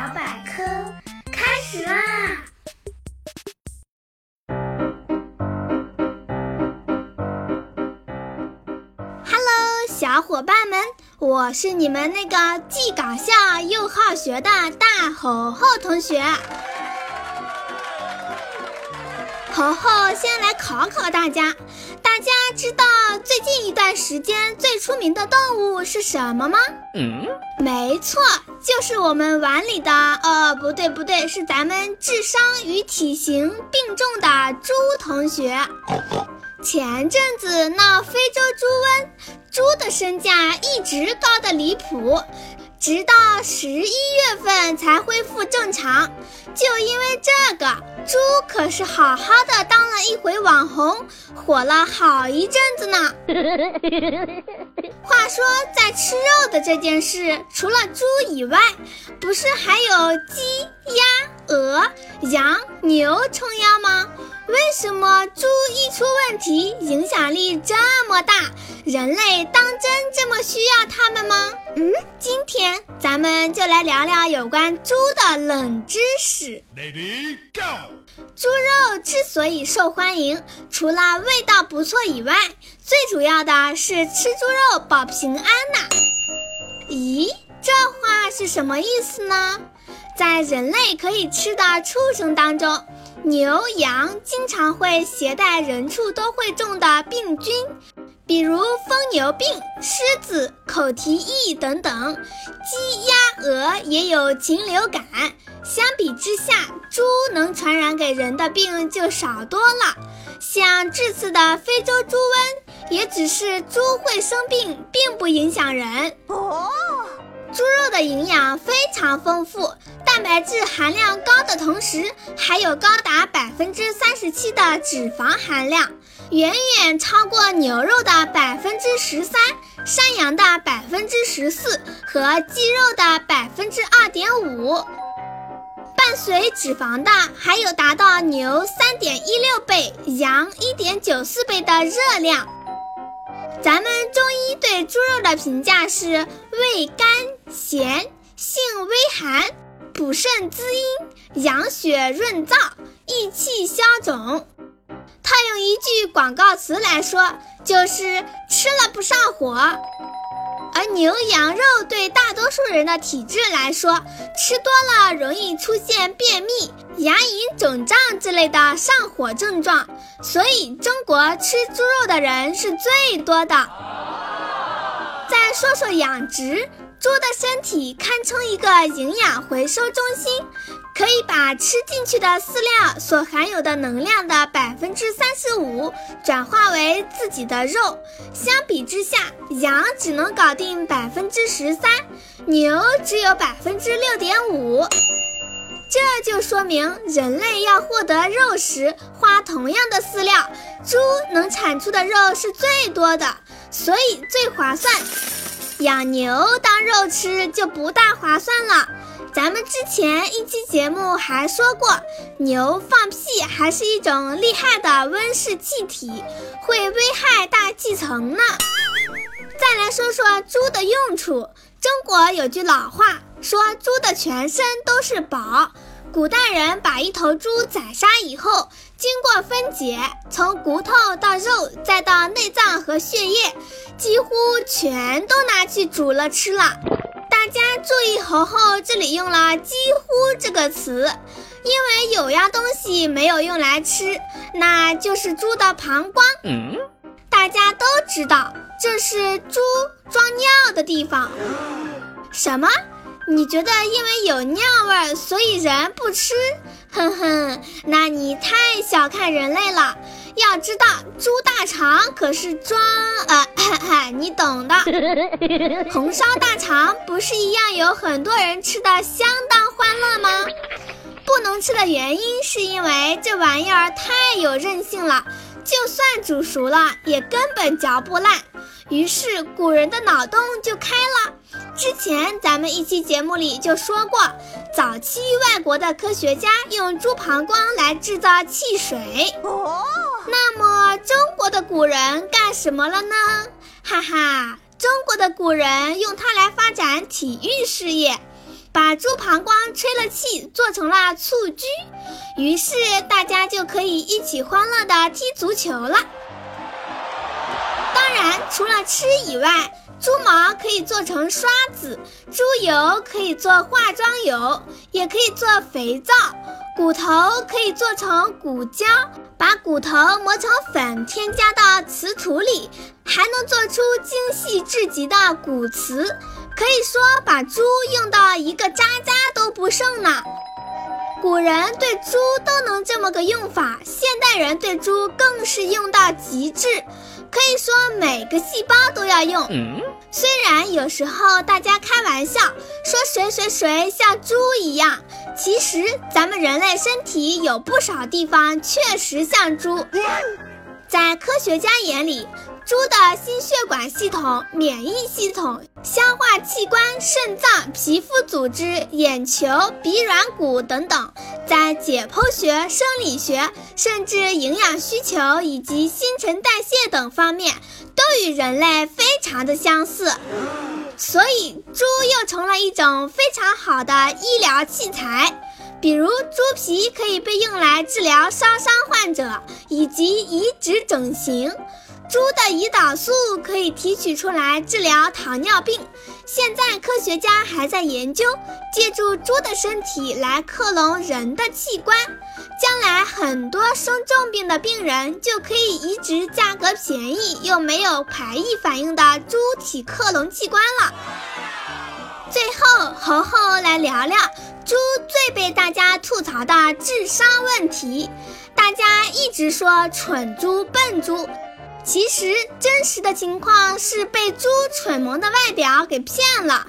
小百科开始啦小伙伴们，我是你们那个既搞笑又好学的大吼吼同学。猴猴先来考考大家，家知道最近一段时间最出名的动物是什么吗？嗯，没错，就是我们碗里的……呃，不对不对，是咱们智商与体型并重的猪同学。前阵子闹非洲猪瘟，猪的身价一直高的离谱。直到十一月份才恢复正常，就因为这个，猪可是好好的当了一回网红，火了好一阵子呢。话说，在吃肉的这件事，除了猪以外，不是还有鸡、鸭、鹅、羊、牛撑腰吗？为什么猪一出问题，影响力这么大？人类当真这么需要它们吗？嗯，今天咱们就来聊聊有关猪的冷知识。Lady Go！猪肉之所以受欢迎，除了味道不错以外，最主要的是吃猪肉保平安呐。咦，这话是什么意思呢？在人类可以吃的畜生当中。牛羊经常会携带人畜都会中的病菌，比如疯牛病、狮子、口蹄疫等等。鸡、鸭、鹅也有禽流感。相比之下，猪能传染给人的病就少多了。像这次的非洲猪瘟，也只是猪会生病，并不影响人。哦。猪肉的营养非常丰富，蛋白质含量高的同时，还有高达百分之三十七的脂肪含量，远远超过牛肉的百分之十三、山羊的百分之十四和鸡肉的百分之二点五。伴随脂肪的，还有达到牛三点一六倍、羊一点九四倍的热量。咱们中医对猪肉的评价是味甘咸，性微寒，补肾滋阴，养血润燥，益气消肿。套用一句广告词来说，就是吃了不上火。而牛羊肉对大多数人的体质来说，吃多了容易出现便秘、牙龈肿胀之类的上火症状，所以中国吃猪肉的人是最多的。再说说养殖。猪的身体堪称一个营养回收中心，可以把吃进去的饲料所含有的能量的百分之三十五转化为自己的肉。相比之下，羊只能搞定百分之十三，牛只有百分之六点五。这就说明人类要获得肉食，花同样的饲料，猪能产出的肉是最多的，所以最划算。养牛当肉吃就不大划算了。咱们之前一期节目还说过，牛放屁还是一种厉害的温室气体，会危害大气层呢。再来说说猪的用处，中国有句老话说，猪的全身都是宝。古代人把一头猪宰杀以后，经过分解，从骨头到肉，再到内脏和血液，几乎全都拿去煮了吃了。大家注意，猴猴这里用了“几乎”这个词，因为有样东西没有用来吃，那就是猪的膀胱。嗯，大家都知道，这是猪装尿的地方。什么？你觉得因为有尿味，所以人不吃？哼哼，那你太小看人类了。要知道，猪大肠可是装……呃，你懂的。红烧大肠不是一样有很多人吃的相当欢乐吗？不能吃的原因是因为这玩意儿太有韧性了，就算煮熟了也根本嚼不烂。于是古人的脑洞就开了。之前咱们一期节目里就说过，早期外国的科学家用猪膀胱来制造汽水。哦，那么中国的古人干什么了呢？哈哈，中国的古人用它来发展体育事业。把猪膀胱吹了气，做成了蹴鞠，于是大家就可以一起欢乐的踢足球了。当然，除了吃以外，猪毛可以做成刷子，猪油可以做化妆油，也可以做肥皂。骨头可以做成骨胶，把骨头磨成粉，添加到瓷土里，还能做出精细至极的骨瓷。可以说，把猪用到一个渣渣都不剩呢。古人对猪都能这么个用法，现代人对猪更是用到极致。可以说每个细胞都要用。虽然有时候大家开玩笑说谁谁谁像猪一样，其实咱们人类身体有不少地方确实像猪。在科学家眼里，猪的心血管系统、免疫系统、消化器官、肾脏、皮肤组织、眼球、鼻软骨等等，在解剖学、生理学，甚至营养需求以及新陈代谢等方面，都与人类非常的相似。所以，猪又成了一种非常好的医疗器材。比如猪皮可以被用来治疗烧伤患者以及移植整形，猪的胰岛素可以提取出来治疗糖尿病。现在科学家还在研究，借助猪的身体来克隆人的器官，将来很多生重病的病人就可以移植价格便宜又没有排异反应的猪体克隆器官了。最后，猴猴来聊聊。猪最被大家吐槽的智商问题，大家一直说蠢猪、笨猪，其实真实的情况是被猪蠢萌的外表给骗了。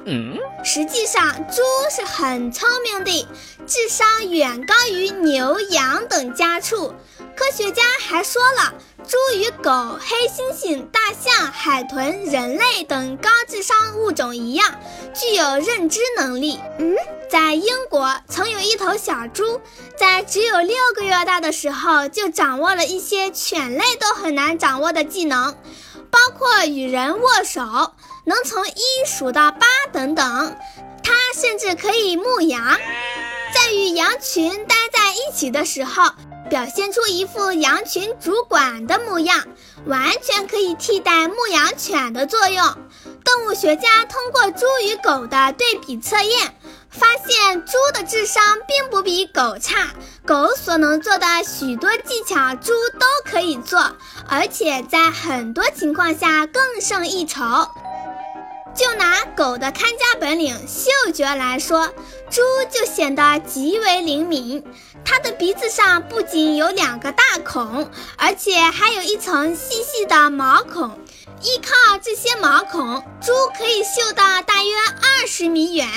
实际上，猪是很聪明的，智商远高于牛、羊等家畜。科学家还说了，猪与狗、黑猩猩、大象、海豚、人类等高智商物种一样，具有认知能力。嗯，在英国曾有一头小猪，在只有六个月大的时候，就掌握了一些犬类都很难掌握的技能，包括与人握手，能从一数到八等等。它甚至可以牧羊，在与羊群待在一起的时候。表现出一副羊群主管的模样，完全可以替代牧羊犬的作用。动物学家通过猪与狗的对比测验，发现猪的智商并不比狗差，狗所能做的许多技巧，猪都可以做，而且在很多情况下更胜一筹。就拿狗的看家本领嗅觉来说，猪就显得极为灵敏。它的鼻子上不仅有两个大孔，而且还有一层细细的毛孔。依靠这些毛孔，猪可以嗅到大约二十米远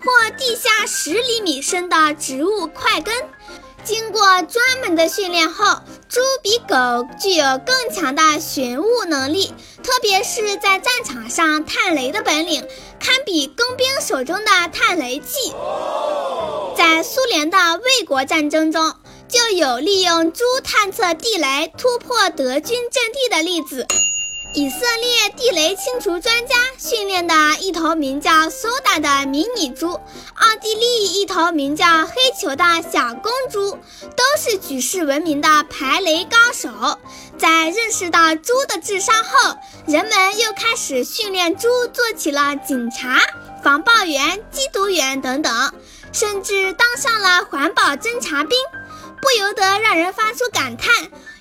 或地下十厘米深的植物块根。经过专门的训练后，猪比狗具有更强的寻物能力，特别是在战场上探雷的本领，堪比工兵手中的探雷器。在苏联的卫国战争中，就有利用猪探测地雷、突破德军阵地的例子。以色列地雷清除专家训练的一头名叫苏达的迷你猪，奥地利一头名叫黑球的小公猪，都是举世闻名的排雷高手。在认识到猪的智商后，人们又开始训练猪做起了警察、防爆员、缉毒员等等，甚至当上了环保侦察兵，不由得让人发出感叹。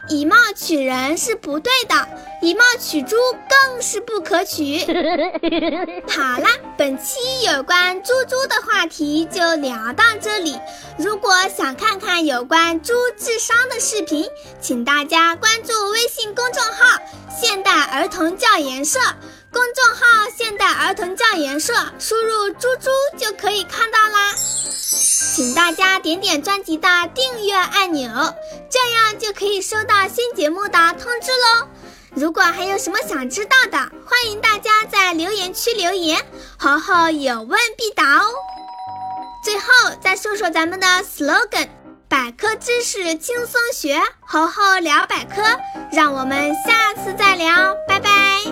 以貌取人是不对的，以貌取猪更是不可取。好了，本期有关猪猪的话题就聊到这里。如果想看看有关猪智商的视频，请大家关注微信公众号“现代儿童教研社”。公众号“现代儿童教研社”，输入“猪猪”就可以看到啦。请大家点点专辑的订阅按钮，这样就可以收到新节目的通知喽。如果还有什么想知道的，欢迎大家在留言区留言，猴猴有问必答哦。最后再说说咱们的 slogan：百科知识轻松学，猴猴聊百科。让我们下次再聊，拜拜。